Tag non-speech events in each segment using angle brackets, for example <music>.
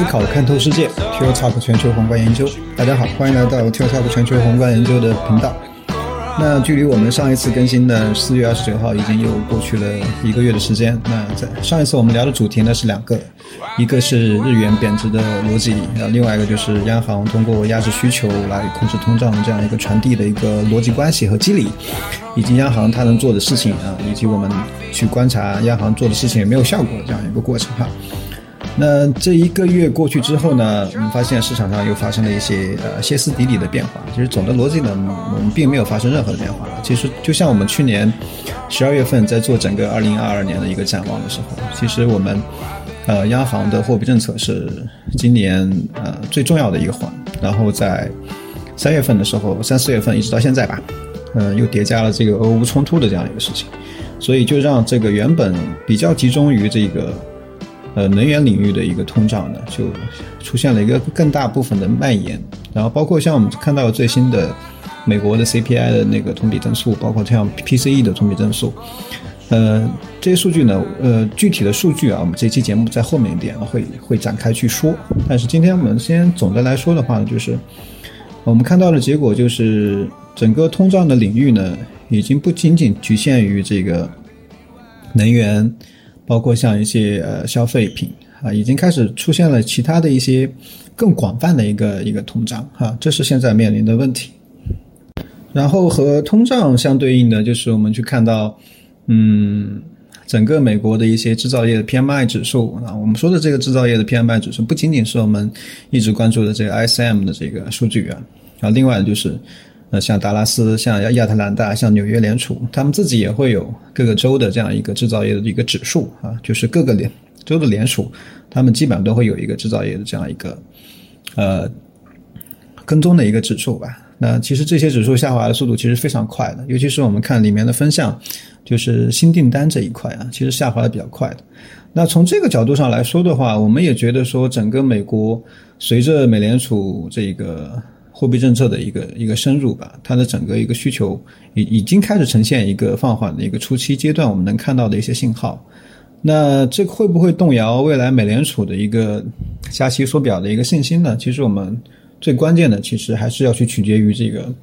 思考看透世界 t i l Talk 全球宏观研究。大家好，欢迎来到 t i l Talk 全球宏观研究的频道。那距离我们上一次更新的四月二十九号已经又过去了一个月的时间。那在上一次我们聊的主题呢是两个，一个是日元贬值的逻辑，然后另外一个就是央行通过压制需求来控制通胀这样一个传递的一个逻辑关系和机理，以及央行它能做的事情啊，以及我们去观察央行做的事情有没有效果这样一个过程哈。那这一个月过去之后呢，我们发现市场上又发生了一些呃歇斯底里的变化。其实总的逻辑呢，我们并没有发生任何的变化。其实就像我们去年十二月份在做整个二零二二年的一个展望的时候，其实我们呃央行的货币政策是今年呃最重要的一个环。然后在三月份的时候，三四月份一直到现在吧，嗯，又叠加了这个俄乌冲突的这样一个事情，所以就让这个原本比较集中于这个。呃，能源领域的一个通胀呢，就出现了一个更大部分的蔓延，然后包括像我们看到最新的美国的 CPI 的那个同比增速，包括像 PCE 的同比增速，呃，这些数据呢，呃，具体的数据啊，我们这期节目在后面一点会会展开去说。但是今天我们先总的来说的话呢，就是我们看到的结果就是整个通胀的领域呢，已经不仅仅局限于这个能源。包括像一些呃消费品啊，已经开始出现了其他的一些更广泛的一个一个通胀哈，这是现在面临的问题。然后和通胀相对应的就是我们去看到，嗯，整个美国的一些制造业的 PMI 指数啊，我们说的这个制造业的 PMI 指数不仅仅是我们一直关注的这个 ISM 的这个数据啊，啊，另外就是。呃，像达拉斯、像亚亚特兰大、像纽约联储，他们自己也会有各个州的这样一个制造业的一个指数啊，就是各个联州的联储，他们基本上都会有一个制造业的这样一个呃跟踪的一个指数吧。那其实这些指数下滑的速度其实非常快的，尤其是我们看里面的分项，就是新订单这一块啊，其实下滑的比较快的。那从这个角度上来说的话，我们也觉得说，整个美国随着美联储这个。货币政策的一个一个深入吧，它的整个一个需求已已经开始呈现一个放缓的一个初期阶段，我们能看到的一些信号。那这会不会动摇未来美联储的一个加息缩表的一个信心呢？其实我们最关键的其实还是要去取决于这个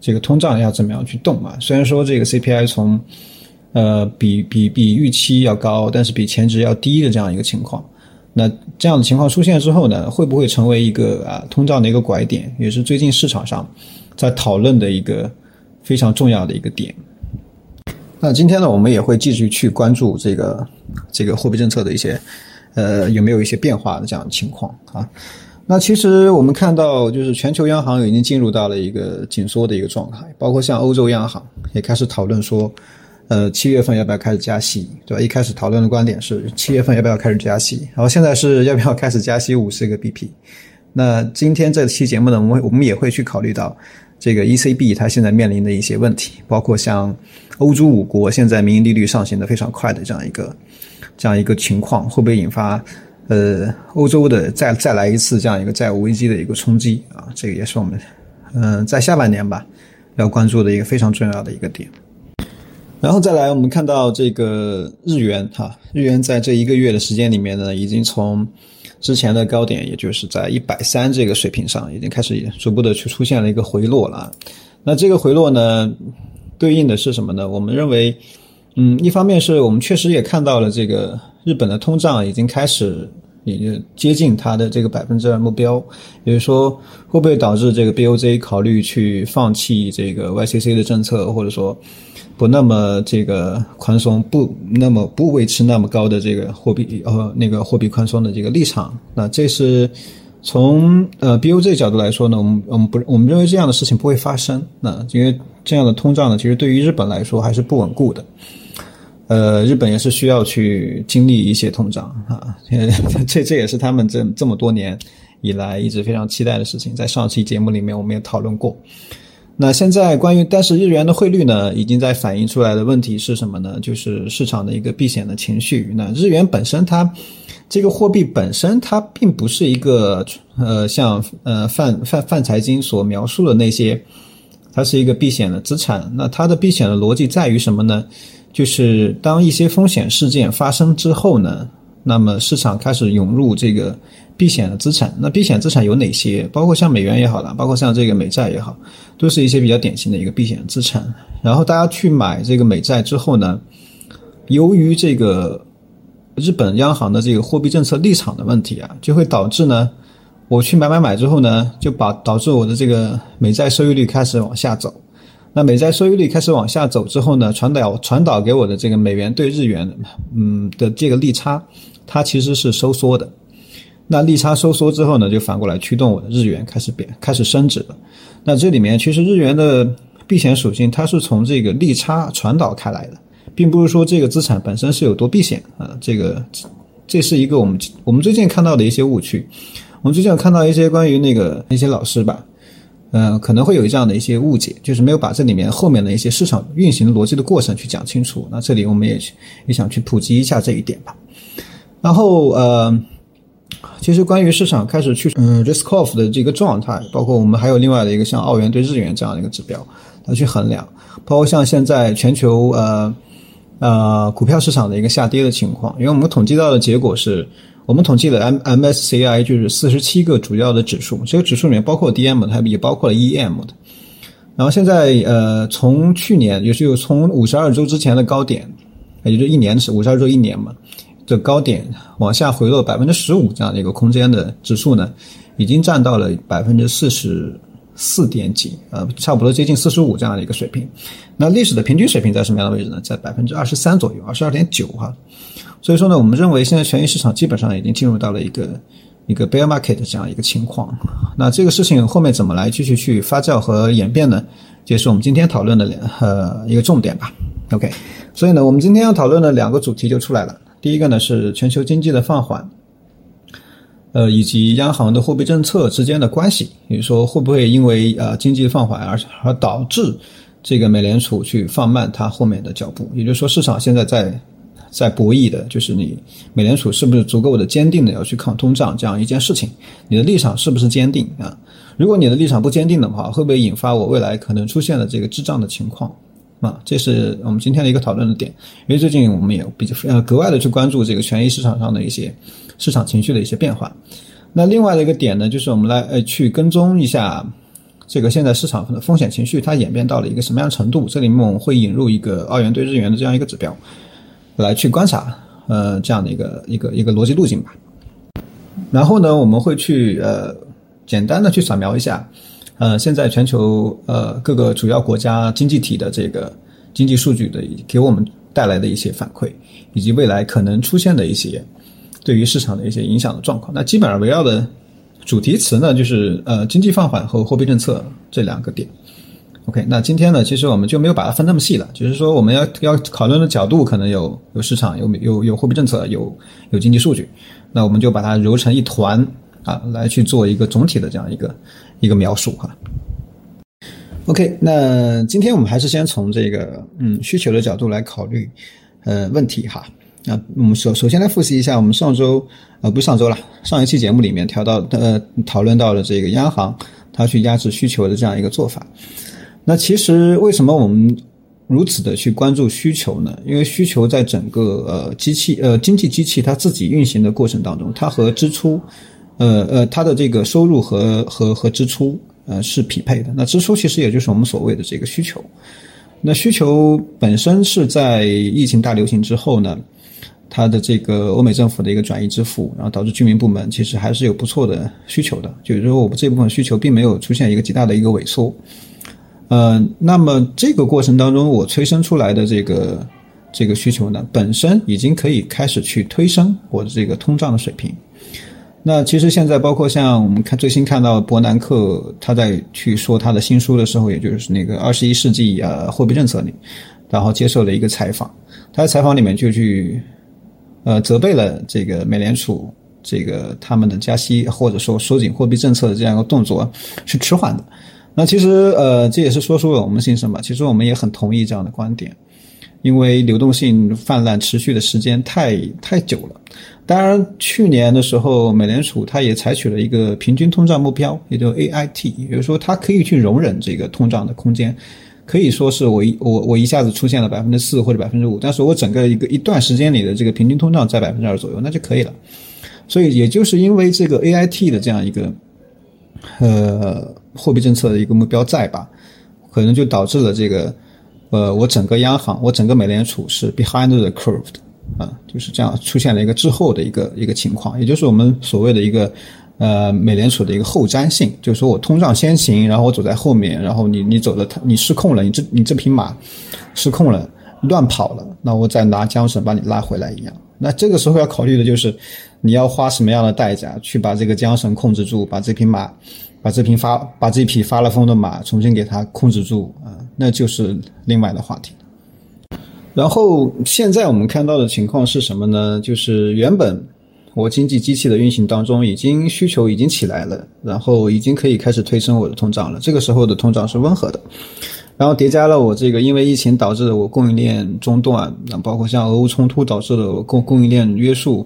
这个通胀要怎么样去动嘛。虽然说这个 CPI 从呃比比比预期要高，但是比前值要低的这样一个情况。那这样的情况出现之后呢，会不会成为一个啊通胀的一个拐点，也是最近市场上在讨论的一个非常重要的一个点。那今天呢，我们也会继续去关注这个这个货币政策的一些呃有没有一些变化的这样情况啊。那其实我们看到，就是全球央行已经进入到了一个紧缩的一个状态，包括像欧洲央行也开始讨论说。呃，七月份要不要开始加息，对吧？一开始讨论的观点是七月份要不要开始加息，然后现在是要不要开始加息五十个 BP。那今天这期节目呢，我们我们也会去考虑到这个 ECB 它现在面临的一些问题，包括像欧洲五国现在民营利率上行的非常快的这样一个这样一个情况，会不会引发呃欧洲的再再来一次这样一个债务危机的一个冲击啊？这个也是我们嗯在下半年吧要关注的一个非常重要的一个点。然后再来，我们看到这个日元哈，日元在这一个月的时间里面呢，已经从之前的高点，也就是在一百三这个水平上，已经开始逐步的去出现了一个回落了。那这个回落呢，对应的是什么呢？我们认为，嗯，一方面是我们确实也看到了这个日本的通胀已经开始也就接近它的这个百分之二目标，也就是说，会不会导致这个 BOJ 考虑去放弃这个 YCC 的政策，或者说？不那么这个宽松，不那么不维持那么高的这个货币呃那个货币宽松的这个立场，那这是从呃 BOJ 角度来说呢，我们我们不我们认为这样的事情不会发生，那因为这样的通胀呢，其实对于日本来说还是不稳固的，呃，日本也是需要去经历一些通胀 <laughs> 啊，<laughs> 这这也是他们这这么多年以来一直非常期待的事情，在上期节目里面我们也讨论过。那现在关于，但是日元的汇率呢，已经在反映出来的问题是什么呢？就是市场的一个避险的情绪。那日元本身它这个货币本身它并不是一个呃像呃范范范财经所描述的那些，它是一个避险的资产。那它的避险的逻辑在于什么呢？就是当一些风险事件发生之后呢，那么市场开始涌入这个避险的资产。那避险资产有哪些？包括像美元也好了，包括像这个美债也好，都是一些比较典型的一个避险资产。然后大家去买这个美债之后呢，由于这个日本央行的这个货币政策立场的问题啊，就会导致呢，我去买买买之后呢，就把导致我的这个美债收益率开始往下走。那美债收益率开始往下走之后呢，传导传导给我的这个美元对日元，嗯的这个利差，它其实是收缩的。那利差收缩之后呢，就反过来驱动我的日元开始贬，开始升值了。那这里面其实日元的避险属性，它是从这个利差传导开来的，并不是说这个资产本身是有多避险啊。这个这是一个我们我们最近看到的一些误区。我们最近有看到一些关于那个那些老师吧。嗯，可能会有这样的一些误解，就是没有把这里面后面的一些市场运行逻辑的过程去讲清楚。那这里我们也也想去普及一下这一点吧。然后呃，其实关于市场开始去嗯 risk off 的这个状态，包括我们还有另外的一个像澳元对日元这样的一个指标来去衡量，包括像现在全球呃呃股票市场的一个下跌的情况，因为我们统计到的结果是。我们统计了 M MSCI 就是四十七个主要的指数，这个指数里面包括 DM 的，它也包括了 EM 的。然后现在呃，从去年也就是从五十二周之前的高点，也就一年是五十二周一年嘛，这高点往下回落百分之十五这样的一个空间的指数呢，已经占到了百分之四十四点几，呃，差不多接近四十五这样的一个水平。那历史的平均水平在什么样的位置呢？在百分之二十三左右，二十二点九哈。所以说呢，我们认为现在权益市场基本上已经进入到了一个一个 bear market 的这样一个情况。那这个事情后面怎么来继续去发酵和演变呢？这是我们今天讨论的两呃一个重点吧。OK，所以呢，我们今天要讨论的两个主题就出来了。第一个呢是全球经济的放缓，呃，以及央行的货币政策之间的关系，也就是说会不会因为呃经济放缓而而导致这个美联储去放慢它后面的脚步？也就是说，市场现在在。在博弈的就是你美联储是不是足够的坚定的要去抗通胀这样一件事情，你的立场是不是坚定啊？如果你的立场不坚定的话，会不会引发我未来可能出现的这个滞胀的情况啊？这是我们今天的一个讨论的点。因为最近我们也比较呃格外的去关注这个权益市场上的一些市场情绪的一些变化。那另外的一个点呢，就是我们来呃去跟踪一下这个现在市场的风险情绪它演变到了一个什么样程度。这里面我们会引入一个澳元对日元的这样一个指标。来去观察，呃，这样的一个一个一个逻辑路径吧。然后呢，我们会去呃简单的去扫描一下，呃，现在全球呃各个主要国家经济体的这个经济数据的给我们带来的一些反馈，以及未来可能出现的一些对于市场的一些影响的状况。那基本上围绕的主题词呢，就是呃经济放缓和货币政策这两个点。OK，那今天呢，其实我们就没有把它分那么细了，就是说我们要要讨论的角度可能有有市场，有有有货币政策，有有经济数据，那我们就把它揉成一团啊，来去做一个总体的这样一个一个描述哈。OK，那今天我们还是先从这个嗯需求的角度来考虑呃问题哈。那我们首首先来复习一下我们上周呃不是上周了，上一期节目里面调到呃讨论到了这个央行它去压制需求的这样一个做法。那其实为什么我们如此的去关注需求呢？因为需求在整个呃机器呃经济机器它自己运行的过程当中，它和支出，呃呃它的这个收入和和和支出呃是匹配的。那支出其实也就是我们所谓的这个需求。那需求本身是在疫情大流行之后呢，它的这个欧美政府的一个转移支付，然后导致居民部门其实还是有不错的需求的。就是说我们这部分需求并没有出现一个极大的一个萎缩。呃，那么这个过程当中，我催生出来的这个这个需求呢，本身已经可以开始去推升我的这个通胀的水平。那其实现在包括像我们看最新看到伯南克他在去说他的新书的时候，也就是那个二十一世纪呃货币政策里，然后接受了一个采访，他在采访里面就去呃责备了这个美联储这个他们的加息或者说收紧货币政策的这样一个动作是迟缓的。那其实，呃，这也是说出了我们心声吧。其实我们也很同意这样的观点，因为流动性泛滥持续的时间太太久了。当然，去年的时候，美联储它也采取了一个平均通胀目标，也就 AIT，也就是说它可以去容忍这个通胀的空间可以说是我一我我一下子出现了百分之四或者百分之五，但是我整个一个一段时间里的这个平均通胀在百分之二左右，那就可以了。所以也就是因为这个 A I T 的这样一个呃货币政策的一个目标在吧，可能就导致了这个呃我整个央行我整个美联储是 behind the curve 的啊，就是这样出现了一个滞后的一个一个情况，也就是我们所谓的一个。呃，美联储的一个后瞻性，就是说我通胀先行，然后我走在后面，然后你你走的你失控了，你这你这匹马失控了，乱跑了，那我再拿缰绳把你拉回来一样。那这个时候要考虑的就是，你要花什么样的代价去把这个缰绳控制住，把这匹马，把这匹发把这匹发了疯的马重新给它控制住啊，那就是另外的话题。然后现在我们看到的情况是什么呢？就是原本。我经济机器的运行当中，已经需求已经起来了，然后已经可以开始推升我的通胀了。这个时候的通胀是温和的，然后叠加了我这个因为疫情导致的我供应链中断，那包括像俄乌冲突导致的我供供应链约束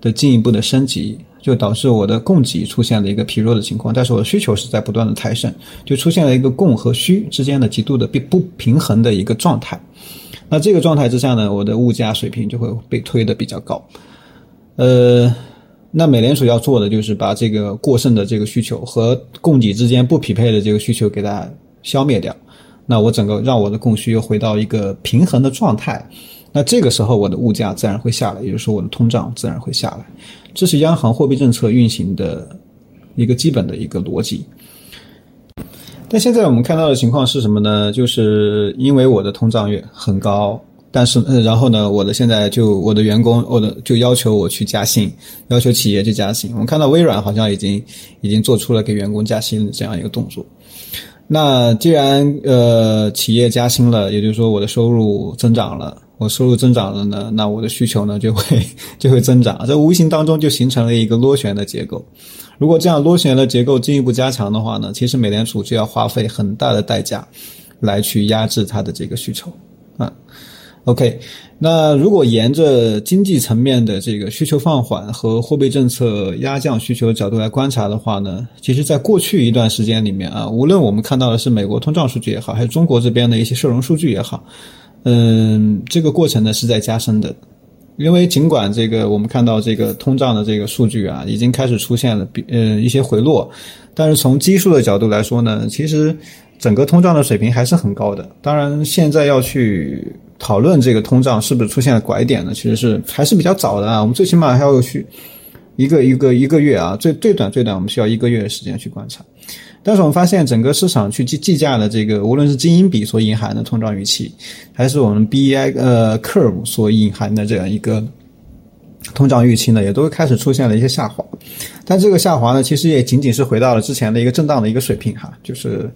的进一步的升级，就导致我的供给出现了一个疲弱的情况。但是我的需求是在不断的抬升，就出现了一个供和需之间的极度的不不平衡的一个状态。那这个状态之下呢，我的物价水平就会被推的比较高。呃，那美联储要做的就是把这个过剩的这个需求和供给之间不匹配的这个需求给它消灭掉。那我整个让我的供需又回到一个平衡的状态。那这个时候我的物价自然会下来，也就是说我的通胀自然会下来。这是央行货币政策运行的一个基本的一个逻辑。但现在我们看到的情况是什么呢？就是因为我的通胀率很高。但是，呃然后呢？我的现在就我的员工，我的就要求我去加薪，要求企业去加薪。我们看到微软好像已经已经做出了给员工加薪的这样一个动作。那既然呃企业加薪了，也就是说我的收入增长了，我收入增长了呢，那我的需求呢 <laughs> 就会就会增长。在无形当中就形成了一个螺旋的结构。如果这样螺旋的结构进一步加强的话呢，其实美联储就要花费很大的代价来去压制它的这个需求啊。OK，那如果沿着经济层面的这个需求放缓和货币政策压降需求的角度来观察的话呢，其实，在过去一段时间里面啊，无论我们看到的是美国通胀数据也好，还是中国这边的一些社融数据也好，嗯，这个过程呢是在加深的，因为尽管这个我们看到这个通胀的这个数据啊，已经开始出现了比呃一些回落，但是从基数的角度来说呢，其实整个通胀的水平还是很高的。当然，现在要去。讨论这个通胀是不是出现了拐点呢？其实是还是比较早的啊。我们最起码还要去一个一个一个月啊，最最短最短我们需要一个月的时间去观察。但是我们发现整个市场去计计价的这个，无论是基因比所隐含的通胀预期，还是我们 B I 呃 curve 所隐含的这样一个通胀预期呢，也都开始出现了一些下滑。但这个下滑呢，其实也仅仅是回到了之前的一个震荡的一个水平哈，就是。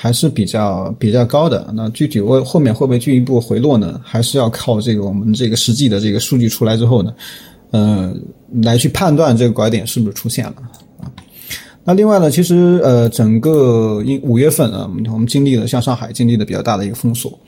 还是比较比较高的。那具体我后面会不会进一步回落呢？还是要靠这个我们这个实际的这个数据出来之后呢，呃，来去判断这个拐点是不是出现了？那另外呢，其实呃，整个因五月份啊，我们经历了像上海经历了比较大的一个封锁，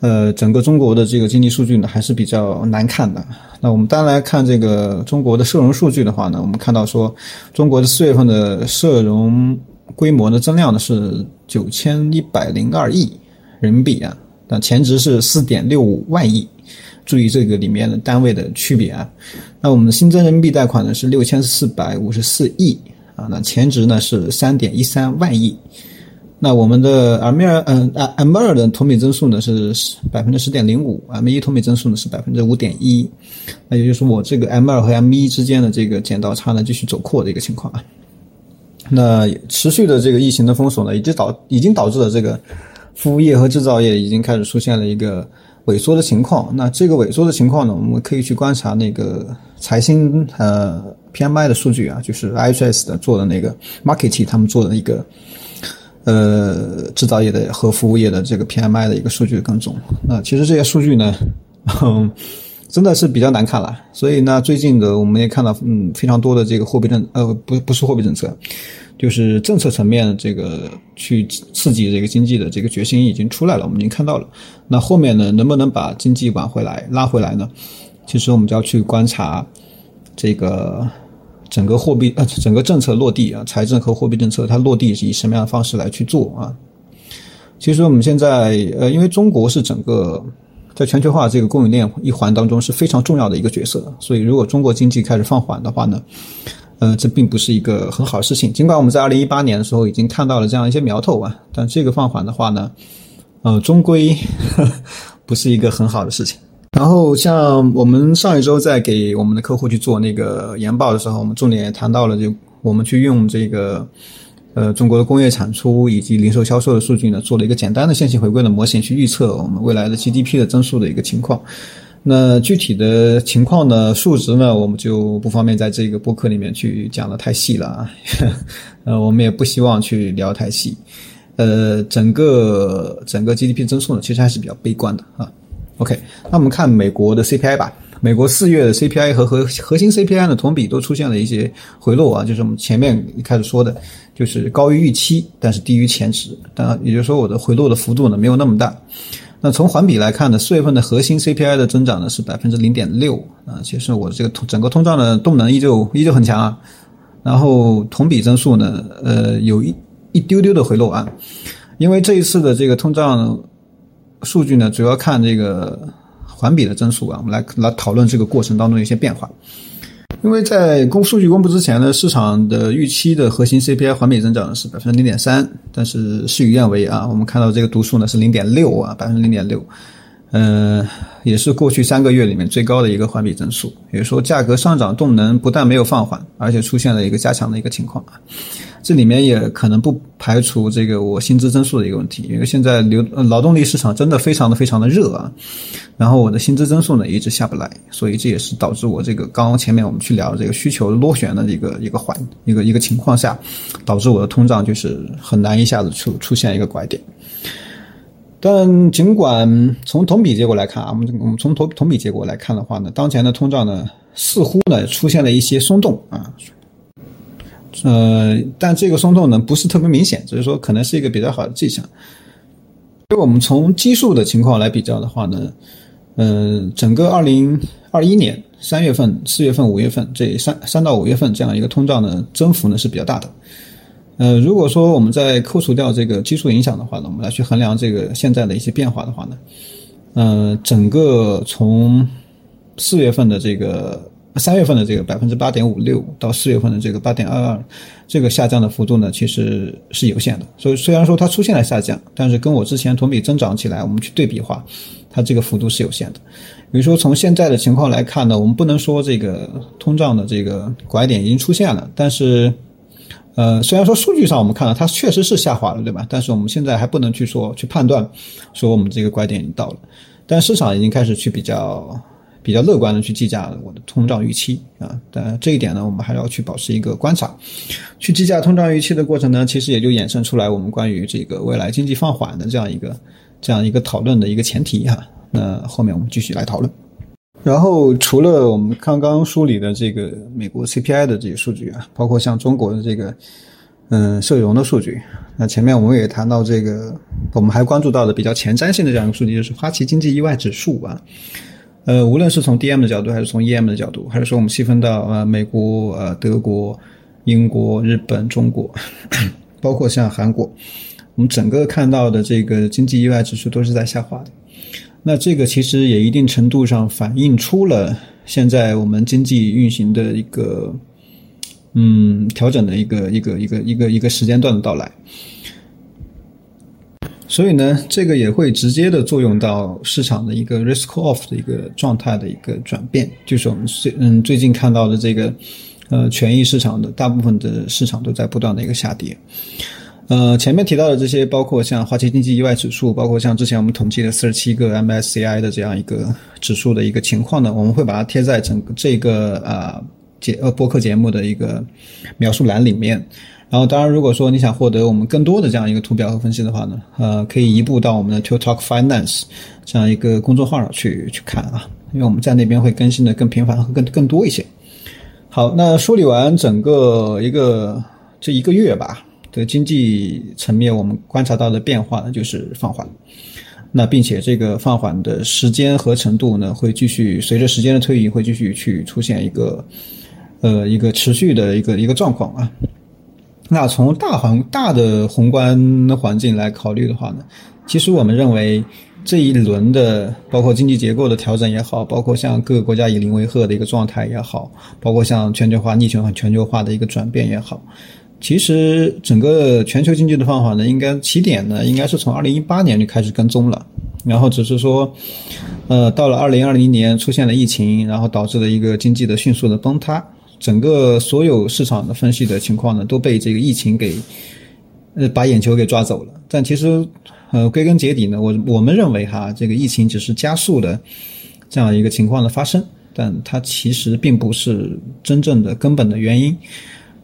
呃，整个中国的这个经济数据呢还是比较难看的。那我们单来看这个中国的社融数据的话呢，我们看到说中国的四月份的社融。规模的增量呢是九千一百零二亿人民币啊，但前值是四点六五万亿，注意这个里面的单位的区别啊。那我们的新增人民币贷款呢是六千四百五十四亿啊，那前值呢是三点一三万亿。那我们的 M 二嗯啊 M 二的同比增速呢是百分之十点零五，M 一同比增速呢是百分之五点一，那也就是我这个 M 二和 M 一之间的这个剪刀差呢继续走扩的一个情况啊。那持续的这个疫情的封锁呢，已经导已经导致了这个服务业和制造业已经开始出现了一个萎缩的情况。那这个萎缩的情况呢，我们可以去观察那个财新呃 PMI 的数据啊，就是 IHS 的做的那个 Market 他们做的一个呃制造业的和服务业的这个 PMI 的一个数据跟踪。那其实这些数据呢。真的是比较难看了，所以呢，最近的我们也看到，嗯，非常多的这个货币政，呃，不，不是货币政策，就是政策层面这个去刺激这个经济的这个决心已经出来了，我们已经看到了。那后面呢，能不能把经济挽回来、拉回来呢？其实我们就要去观察这个整个货币，呃，整个政策落地啊，财政和货币政策它落地是以什么样的方式来去做啊？其实我们现在呃，因为中国是整个在全球化这个供应链一环当中是非常重要的一个角色，所以如果中国经济开始放缓的话呢，呃，这并不是一个很好的事情。尽管我们在二零一八年的时候已经看到了这样一些苗头啊，但这个放缓的话呢，呃，终归 <laughs> 不是一个很好的事情。然后像我们上一周在给我们的客户去做那个研报的时候，我们重点也谈到了，就我们去用这个。呃，中国的工业产出以及零售销售的数据呢，做了一个简单的线性回归的模型，去预测我们未来的 GDP 的增速的一个情况。那具体的情况呢，数值呢，我们就不方便在这个播客里面去讲的太细了啊。<laughs> 呃，我们也不希望去聊太细。呃，整个整个 GDP 增速呢，其实还是比较悲观的啊。OK，那我们看美国的 CPI 吧。美国四月的 CPI 和核核心 CPI 呢同比都出现了一些回落啊，就是我们前面一开始说的，就是高于预期，但是低于前值。但也就是说，我的回落的幅度呢没有那么大。那从环比来看呢，四月份的核心 CPI 的增长呢是百分之零点六啊，其实我这个通整个通胀的动能依旧依旧很强啊。然后同比增速呢，呃，有一一丢丢的回落啊，因为这一次的这个通胀数据呢，主要看这个。环比的增速啊，我们来来讨论这个过程当中一些变化。因为在公数据公布之前呢，市场的预期的核心 CPI 环比增长是百分之零点三，但是事与愿违啊，我们看到这个读数呢是零点六啊，百分之零点六。嗯，也是过去三个月里面最高的一个环比增速，也就是说，价格上涨动能不但没有放缓，而且出现了一个加强的一个情况啊。这里面也可能不排除这个我薪资增速的一个问题，因为现在流劳动力市场真的非常的非常的热啊，然后我的薪资增速呢一直下不来，所以这也是导致我这个刚刚前面我们去聊这个需求螺旋的一个一个环一个一个情况下，导致我的通胀就是很难一下子出出现一个拐点。但尽管从同比结果来看啊，我们我们从同同比结果来看的话呢，当前的通胀呢似乎呢出现了一些松动啊，呃，但这个松动呢不是特别明显，只是说可能是一个比较好的迹象。因为我们从基数的情况来比较的话呢，嗯，整个二零二一年三月份、四月份、五月份这三三到五月份这样一个通胀的增幅呢是比较大的。呃，如果说我们在扣除掉这个基数影响的话呢，我们来去衡量这个现在的一些变化的话呢，呃，整个从四月份的这个三月份的这个百分之八点五六到四月份的这个八点二二，这个下降的幅度呢，其实是有限的。所以虽然说它出现了下降，但是跟我之前同比增长起来，我们去对比的话，它这个幅度是有限的。比如说从现在的情况来看呢，我们不能说这个通胀的这个拐点已经出现了，但是。呃，虽然说数据上我们看到它确实是下滑了，对吧？但是我们现在还不能去说去判断，说我们这个拐点已经到了。但市场已经开始去比较比较乐观的去计价我的通胀预期啊。但这一点呢，我们还要去保持一个观察。去计价通胀预期的过程呢，其实也就衍生出来我们关于这个未来经济放缓的这样一个这样一个讨论的一个前提哈。那后面我们继续来讨论。然后，除了我们刚刚梳理的这个美国 CPI 的这些数据啊，包括像中国的这个嗯社融的数据，那前面我们也谈到这个，我们还关注到的比较前瞻性的这样一个数据，就是花旗经济意外指数啊。呃，无论是从 DM 的角度，还是从 EM 的角度，还是说我们细分到呃美国、呃德国、英国、日本、中国，<clears throat> 包括像韩国，我们整个看到的这个经济意外指数都是在下滑的。那这个其实也一定程度上反映出了现在我们经济运行的一个，嗯，调整的一个一个一个一个一个时间段的到来。所以呢，这个也会直接的作用到市场的一个 risk off 的一个状态的一个转变，就是我们最嗯最近看到的这个，呃，权益市场的大部分的市场都在不断的一个下跌。呃，前面提到的这些，包括像花旗经济意外指数，包括像之前我们统计的四十七个 MSCI 的这样一个指数的一个情况呢，我们会把它贴在整个这个啊节呃播客节目的一个描述栏里面。然后，当然，如果说你想获得我们更多的这样一个图表和分析的话呢，呃，可以移步到我们的 To Talk Finance 这样一个公众号上去去看啊，因为我们在那边会更新的更频繁和更更多一些。好，那梳理完整个一个这一个月吧。的经济层面，我们观察到的变化呢，就是放缓。那并且这个放缓的时间和程度呢，会继续随着时间的推移，会继续去出现一个，呃，一个持续的一个一个状况啊。那从大环大的宏观环境来考虑的话呢，其实我们认为这一轮的包括经济结构的调整也好，包括像各个国家以邻为壑的一个状态也好，包括像全球化逆全环全球化的一个转变也好，其实整个全球经济的放缓呢，应该起点呢，应该是从二零一八年就开始跟踪了，然后只是说，呃，到了二零二零年出现了疫情，然后导致了一个经济的迅速的崩塌。整个所有市场的分析的情况呢，都被这个疫情给，呃，把眼球给抓走了。但其实，呃，归根结底呢，我我们认为哈，这个疫情只是加速的这样一个情况的发生，但它其实并不是真正的根本的原因。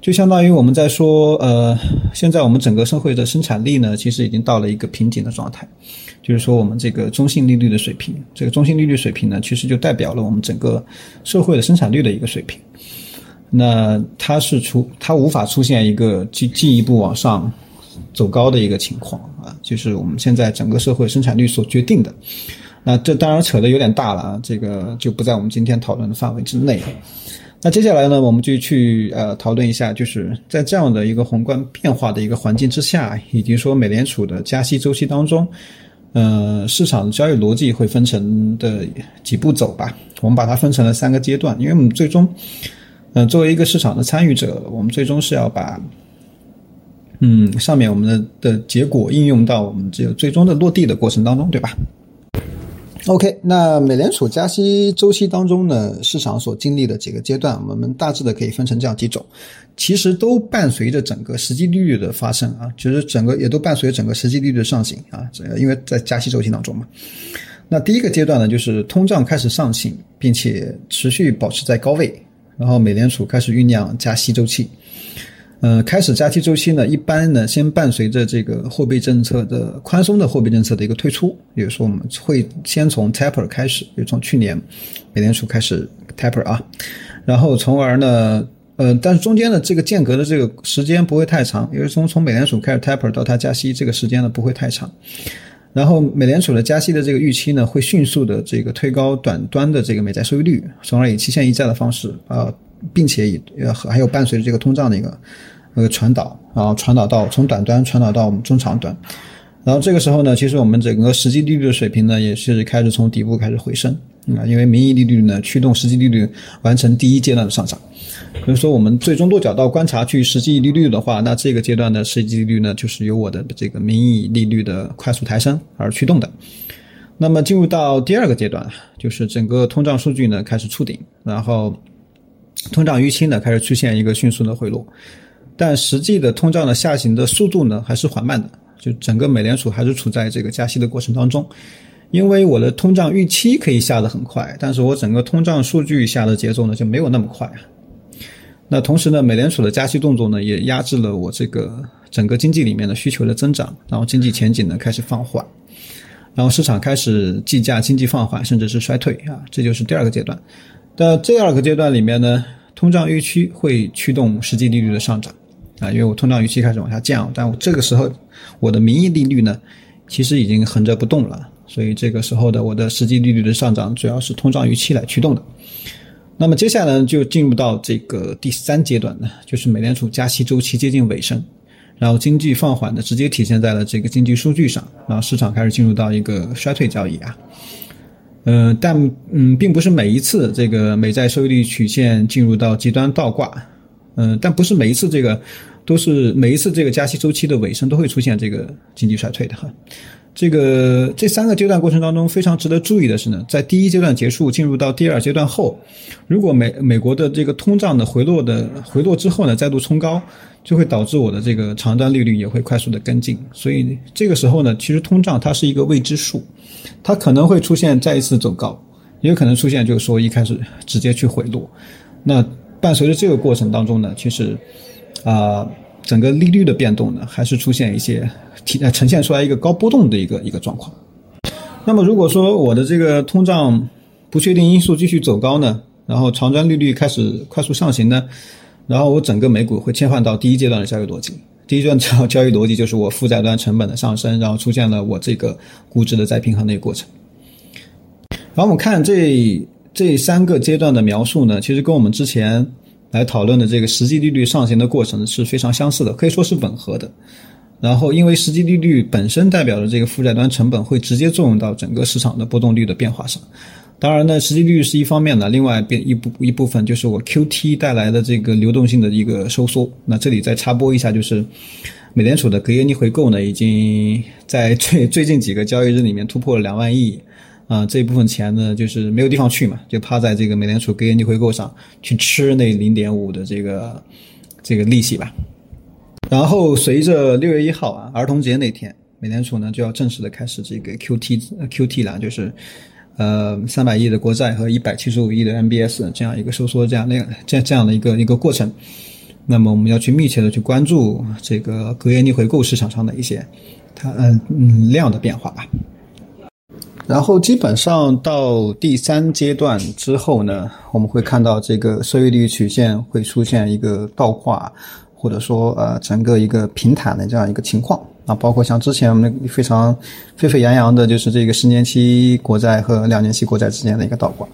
就相当于我们在说，呃，现在我们整个社会的生产力呢，其实已经到了一个瓶颈的状态，就是说我们这个中性利率的水平，这个中性利率水平呢，其实就代表了我们整个社会的生产率的一个水平。那它是出，它无法出现一个进进一步往上走高的一个情况啊，就是我们现在整个社会生产率所决定的。那这当然扯得有点大了啊，这个就不在我们今天讨论的范围之内。那接下来呢，我们就去呃讨论一下，就是在这样的一个宏观变化的一个环境之下，以及说美联储的加息周期当中，呃，市场的交易逻辑会分成的几步走吧。我们把它分成了三个阶段，因为我们最终。嗯，作为一个市场的参与者，我们最终是要把，嗯，上面我们的的结果应用到我们这个最终的落地的过程当中，对吧？OK，那美联储加息周期当中呢，市场所经历的几个阶段，我们大致的可以分成这样几种，其实都伴随着整个实际利率的发生啊，就是整个也都伴随着整个实际利率的上行啊，这个因为在加息周期当中嘛。那第一个阶段呢，就是通胀开始上行，并且持续保持在高位。然后美联储开始酝酿加息周期，呃，开始加息周期呢，一般呢先伴随着这个货币政策的宽松的货币政策的一个退出，比如说我们会先从 taper 开始，就从去年美联储开始 taper 啊，然后从而呢，呃，但是中间的这个间隔的这个时间不会太长，因为从从美联储开始 taper 到它加息这个时间呢不会太长。然后，美联储的加息的这个预期呢，会迅速的这个推高短端的这个美债收益率，从而以期限溢价的方式啊，并且以呃还有伴随着这个通胀的一个那个传导，然后传导到从短端传导到我们中长端，然后这个时候呢，其实我们整个实际利率的水平呢，也是开始从底部开始回升。啊，因为名义利率呢驱动实际利率完成第一阶段的上涨。比如说，我们最终落脚到观察去实际利率的话，那这个阶段的实际利率呢，就是由我的这个名义利率的快速抬升而驱动的。那么进入到第二个阶段，就是整个通胀数据呢开始触顶，然后通胀预期呢开始出现一个迅速的回落，但实际的通胀的下行的速度呢还是缓慢的，就整个美联储还是处在这个加息的过程当中，因为我的通胀预期可以下得很快，但是我整个通胀数据下的节奏呢就没有那么快啊。那同时呢，美联储的加息动作呢，也压制了我这个整个经济里面的需求的增长，然后经济前景呢开始放缓，然后市场开始计价经济放缓，甚至是衰退啊，这就是第二个阶段。在第二个阶段里面呢，通胀预期会驱动实际利率的上涨啊，因为我通胀预期开始往下降，但我这个时候我的名义利率呢，其实已经横着不动了，所以这个时候的我的实际利率的上涨主要是通胀预期来驱动的。那么接下来就进入到这个第三阶段呢，就是美联储加息周期接近尾声，然后经济放缓呢，直接体现在了这个经济数据上，然后市场开始进入到一个衰退交易啊，呃，但嗯，并不是每一次这个美债收益率曲线进入到极端倒挂，嗯，但不是每一次这个都是每一次这个加息周期的尾声都会出现这个经济衰退的哈。这个这三个阶段过程当中，非常值得注意的是呢，在第一阶段结束进入到第二阶段后，如果美美国的这个通胀的回落的回落之后呢，再度冲高，就会导致我的这个长端利率也会快速的跟进。所以这个时候呢，其实通胀它是一个未知数，它可能会出现再一次走高，也有可能出现就是说一开始直接去回落。那伴随着这个过程当中呢，其实啊。整个利率的变动呢，还是出现一些体呃呈现出来一个高波动的一个一个状况。那么如果说我的这个通胀不确定因素继续走高呢，然后长端利率开始快速上行呢，然后我整个美股会切换到第一阶段的交易逻辑。第一阶段交交易逻辑就是我负债端成本的上升，然后出现了我这个估值的再平衡的一个过程。然后我们看这这三个阶段的描述呢，其实跟我们之前。来讨论的这个实际利率上行的过程是非常相似的，可以说是吻合的。然后，因为实际利率本身代表的这个负债端成本会直接作用到整个市场的波动率的变化上。当然呢，实际利率是一方面的，另外变一部一部分就是我 Q T 带来的这个流动性的一个收缩。那这里再插播一下，就是美联储的隔夜逆回购呢，已经在最最近几个交易日里面突破了两万亿。啊，这一部分钱呢，就是没有地方去嘛，就趴在这个美联储隔夜逆回购上去吃那零点五的这个这个利息吧。然后随着六月一号啊，儿童节那天，美联储呢就要正式的开始这个 QT QT 了，就是呃三百亿的国债和一百七十五亿的 MBS 这样一个收缩这样那这这样的一个一个过程。那么我们要去密切的去关注这个隔夜逆回购市场上的一些它嗯嗯量的变化吧。然后基本上到第三阶段之后呢，我们会看到这个收益率曲线会出现一个倒挂，或者说呃整个一个平坦的这样一个情况。啊，包括像之前我们非常沸沸扬扬的，就是这个十年期国债和两年期国债之间的一个倒挂。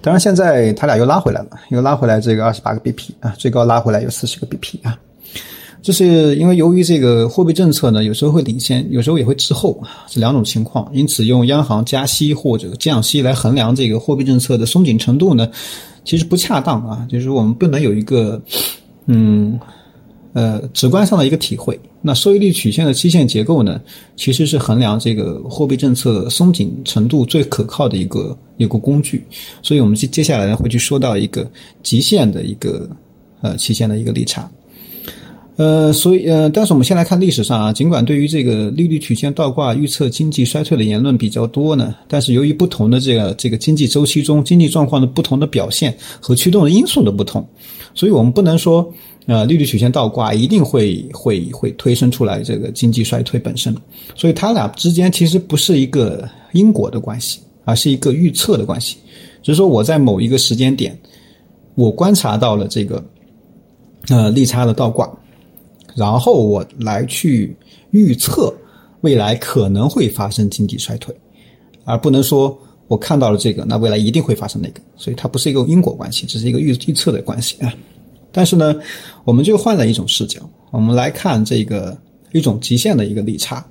当然现在它俩又拉回来了，又拉回来这个二十八个 BP 啊，最高拉回来有四十个 BP 啊。这是因为由于这个货币政策呢，有时候会领先，有时候也会滞后，这两种情况。因此，用央行加息或者降息来衡量这个货币政策的松紧程度呢，其实不恰当啊。就是我们不能有一个，嗯，呃，直观上的一个体会。那收益率曲线的期限结构呢，其实是衡量这个货币政策松紧程度最可靠的一个一个工具。所以我们接接下来呢会去说到一个极限的一个呃期限的一个利差。呃，所以呃，但是我们先来看历史上啊，尽管对于这个利率曲线倒挂预测经济衰退的言论比较多呢，但是由于不同的这个这个经济周期中经济状况的不同的表现和驱动的因素的不同，所以我们不能说呃利率曲线倒挂一定会会会推升出来这个经济衰退本身，所以它俩之间其实不是一个因果的关系，而是一个预测的关系，只是说我在某一个时间点，我观察到了这个呃利差的倒挂。然后我来去预测未来可能会发生经济衰退，而不能说我看到了这个，那未来一定会发生那个。所以它不是一个因果关系，只是一个预预测的关系啊。但是呢，我们就换了一种视角，我们来看这个一种极限的一个利差，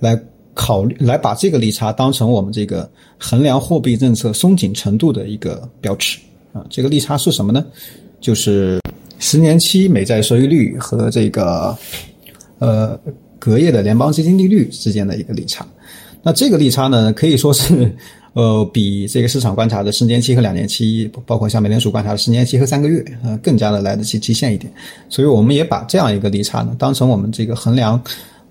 来考虑来把这个利差当成我们这个衡量货币政策松紧程度的一个标尺啊。这个利差是什么呢？就是。十年期美债收益率和这个，呃，隔夜的联邦基金利率之间的一个利差，那这个利差呢，可以说是，<laughs> 呃，比这个市场观察的十年期和两年期，包括像美联储观察的十年期和三个月，呃，更加的来得及极限一点。所以我们也把这样一个利差呢，当成我们这个衡量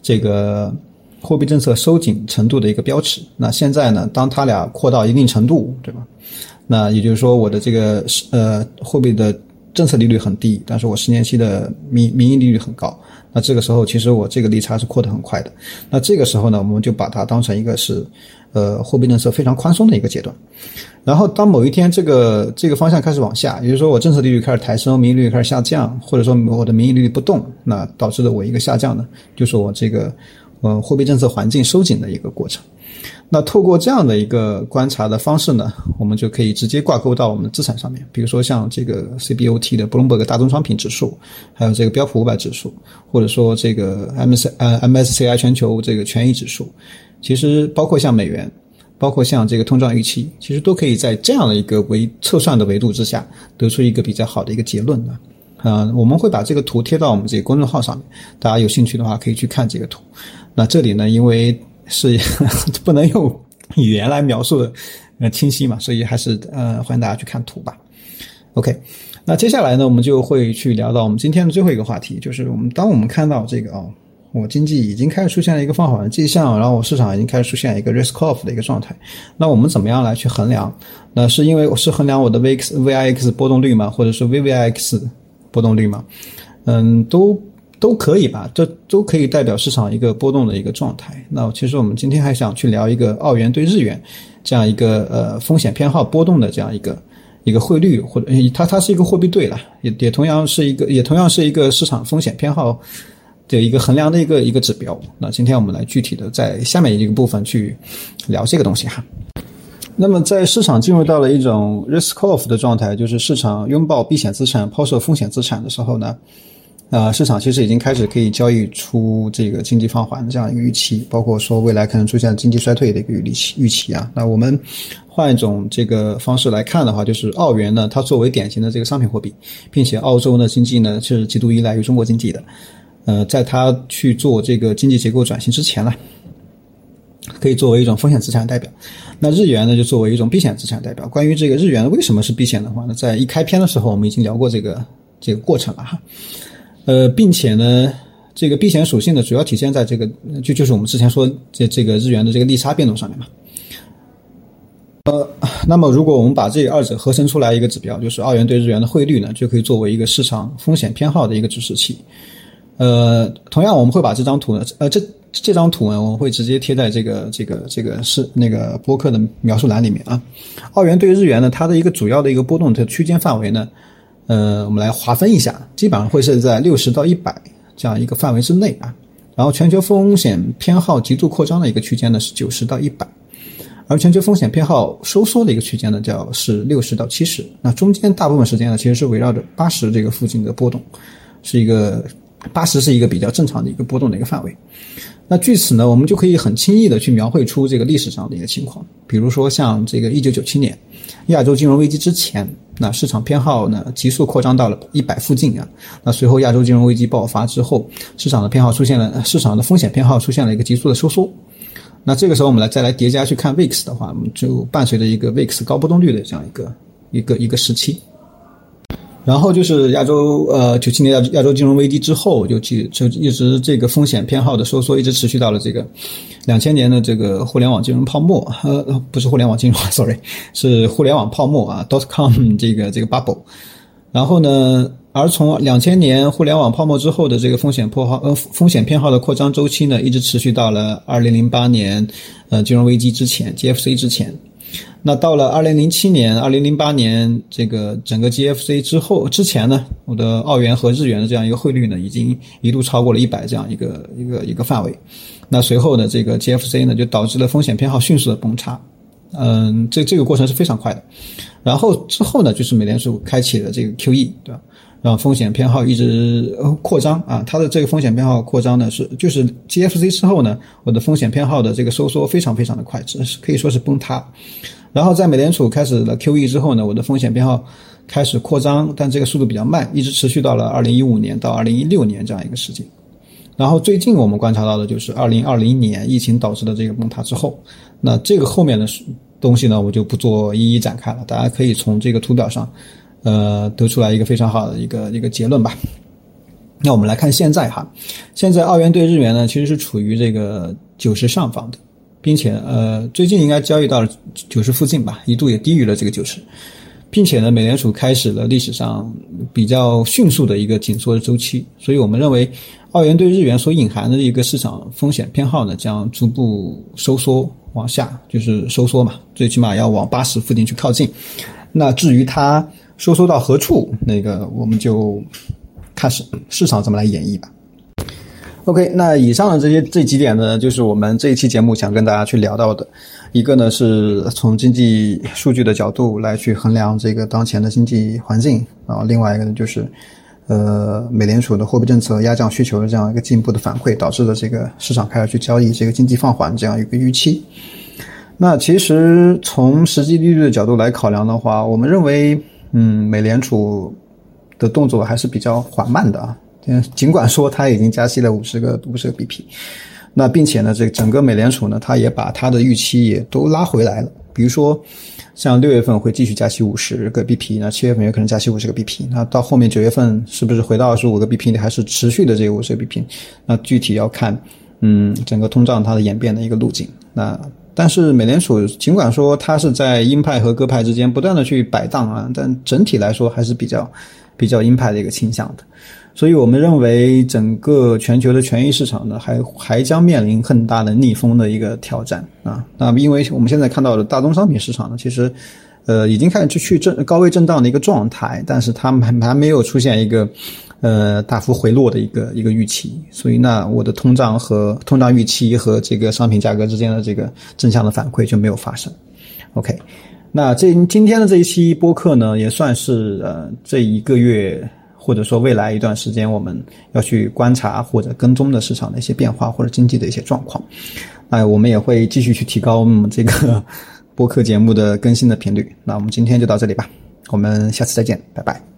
这个货币政策收紧程度的一个标尺。那现在呢，当它俩扩到一定程度，对吧？那也就是说，我的这个呃货币的。政策利率很低，但是我十年期的民民营利率很高。那这个时候，其实我这个利差是扩得很快的。那这个时候呢，我们就把它当成一个是，呃，货币政策非常宽松的一个阶段。然后，当某一天这个这个方向开始往下，也就是说我政策利率开始抬升，民营利率开始下降，或者说我的民营利率不动，那导致的我一个下降呢，就是我这个呃货币政策环境收紧的一个过程。那透过这样的一个观察的方式呢，我们就可以直接挂钩到我们的资产上面，比如说像这个 CBOT 的布隆伯格大宗商品指数，还有这个标普五百指数，或者说这个 MS 呃 MSCI 全球这个权益指数，其实包括像美元，包括像这个通胀预期，其实都可以在这样的一个维测算的维度之下，得出一个比较好的一个结论啊。啊，我们会把这个图贴到我们这个公众号上面，大家有兴趣的话可以去看这个图。那这里呢，因为是 <laughs> 不能用语言来描述的，呃，清晰嘛，所以还是呃，欢迎大家去看图吧。OK，那接下来呢，我们就会去聊到我们今天的最后一个话题，就是我们当我们看到这个啊，我经济已经开始出现了一个放缓的迹象，然后我市场已经开始出现一个 risk off 的一个状态，那我们怎么样来去衡量？那是因为我是衡量我的 VIX VIX 波动率吗？或者是 VVIX 波动率吗？嗯，都。都可以吧，这都可以代表市场一个波动的一个状态。那其实我们今天还想去聊一个澳元对日元这样一个呃风险偏好波动的这样一个一个汇率，或者它它是一个货币对了，也也同样是一个也同样是一个市场风险偏好的一个衡量的一个一个指标。那今天我们来具体的在下面一个部分去聊这个东西哈。那么在市场进入到了一种 risk off 的状态，就是市场拥抱避险资产、抛售风险资产的时候呢，啊，市场其实已经开始可以交易出这个经济放缓的这样一个预期，包括说未来可能出现经济衰退的一个预期预期啊。那我们换一种这个方式来看的话，就是澳元呢，它作为典型的这个商品货币，并且澳洲呢经济呢是极度依赖于中国经济的，呃，在它去做这个经济结构转型之前呢。可以作为一种风险资产代表，那日元呢就作为一种避险资产代表。关于这个日元为什么是避险的话呢，在一开篇的时候我们已经聊过这个这个过程了哈。呃，并且呢，这个避险属性呢主要体现在这个就就是我们之前说这这个日元的这个利差变动上面嘛。呃，那么如果我们把这二者合成出来一个指标，就是澳元对日元的汇率呢，就可以作为一个市场风险偏好的一个指示器。呃，同样我们会把这张图呢，呃这。这张图呢，我们会直接贴在这个这个这个是那个播客的描述栏里面啊。澳元对日元呢，它的一个主要的一个波动的区间范围呢，呃，我们来划分一下，基本上会是在六十到一百这样一个范围之内啊。然后全球风险偏好极度扩张的一个区间呢是九十到一百，而全球风险偏好收缩的一个区间呢叫是六十到七十。那中间大部分时间呢其实是围绕着八十这个附近的波动，是一个八十是一个比较正常的一个波动的一个范围。那据此呢，我们就可以很轻易的去描绘出这个历史上的一个情况。比如说像这个一九九七年亚洲金融危机之前，那市场偏好呢急速扩张到了一百附近啊。那随后亚洲金融危机爆发之后，市场的偏好出现了市场的风险偏好出现了一个急速的收缩。那这个时候我们来再来叠加去看 VIX 的话，就伴随着一个 VIX 高波动率的这样一个一个一个时期。然后就是亚洲，呃，九七年亚亚洲金融危机之后，就就就一直这个风险偏好的收缩一直持续到了这个两千年的这个互联网金融泡沫，呃，不是互联网金融，<laughs> sorry，是互联网泡沫啊，dot com 这个这个 bubble。然后呢，而从两千年互联网泡沫之后的这个风险破号，呃，风险偏好的扩张周期呢，一直持续到了二零零八年，呃，金融危机之前，GFC 之前。那到了二零零七年、二零零八年这个整个 GFC 之后之前呢，我的澳元和日元的这样一个汇率呢，已经一度超过了一百这样一个一个一个范围。那随后呢，这个 GFC 呢就导致了风险偏好迅速的崩塌。嗯，这这个过程是非常快的。然后之后呢，就是美联储开启了这个 QE，对吧？让风险偏好一直扩张啊，它的这个风险偏好扩张呢是就是 GFC 之后呢，我的风险偏好的这个收缩非常非常的快，这是可以说是崩塌。然后在美联储开始了 QE 之后呢，我的风险偏好开始扩张，但这个速度比较慢，一直持续到了二零一五年到二零一六年这样一个时间。然后最近我们观察到的就是二零二零年疫情导致的这个崩塌之后，那这个后面的东西呢，我就不做一一展开了，大家可以从这个图表上。呃，得出来一个非常好的一个一个结论吧。那我们来看现在哈，现在澳元对日元呢，其实是处于这个九十上方的，并且呃，最近应该交易到了九十附近吧，一度也低于了这个九十，并且呢，美联储开始了历史上比较迅速的一个紧缩的周期，所以我们认为澳元对日元所隐含的一个市场风险偏好呢，将逐步收缩往下，就是收缩嘛，最起码要往八十附近去靠近。那至于它。收缩到何处，那个我们就看市市场怎么来演绎吧。OK，那以上的这些这几点呢，就是我们这一期节目想跟大家去聊到的。一个呢是从经济数据的角度来去衡量这个当前的经济环境啊，另外一个呢就是呃美联储的货币政策压降需求的这样一个进一步的反馈，导致了这个市场开始去交易这个经济放缓这样一个预期。那其实从实际利率的角度来考量的话，我们认为。嗯，美联储的动作还是比较缓慢的啊。<laughs> 尽管说它已经加息了五十个五十个 BP，那并且呢，这整个美联储呢，它也把它的预期也都拉回来了。比如说，像六月份会继续加息五十个 BP，那七月份也可能加息五十个 BP，那到后面九月份是不是回到二十五个 BP 还是持续的这个五十个 BP？那具体要看，嗯，整个通胀它的演变的一个路径。那。但是美联储尽管说它是在鹰派和鸽派之间不断的去摆荡啊，但整体来说还是比较比较鹰派的一个倾向的，所以我们认为整个全球的权益市场呢，还还将面临很大的逆风的一个挑战啊。那因为我们现在看到的大宗商品市场呢，其实呃已经开始去去震高位震荡的一个状态，但是它还还没有出现一个。呃，大幅回落的一个一个预期，所以那我的通胀和通胀预期和这个商品价格之间的这个正向的反馈就没有发生 OK，那这今天的这一期播客呢，也算是呃这一个月或者说未来一段时间我们要去观察或者跟踪的市场的一些变化或者经济的一些状况。哎，我们也会继续去提高我们这个播客节目的更新的频率。那我们今天就到这里吧，我们下次再见，拜拜。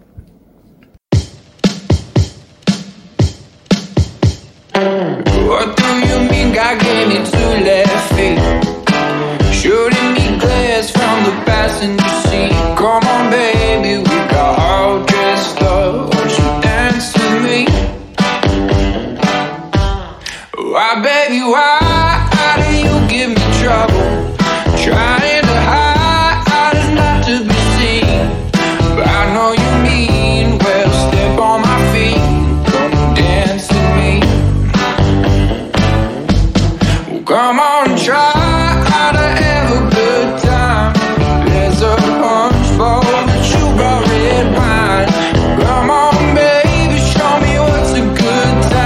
Me two left feet? Shooting me glares from the passenger seat. Come on, baby, we got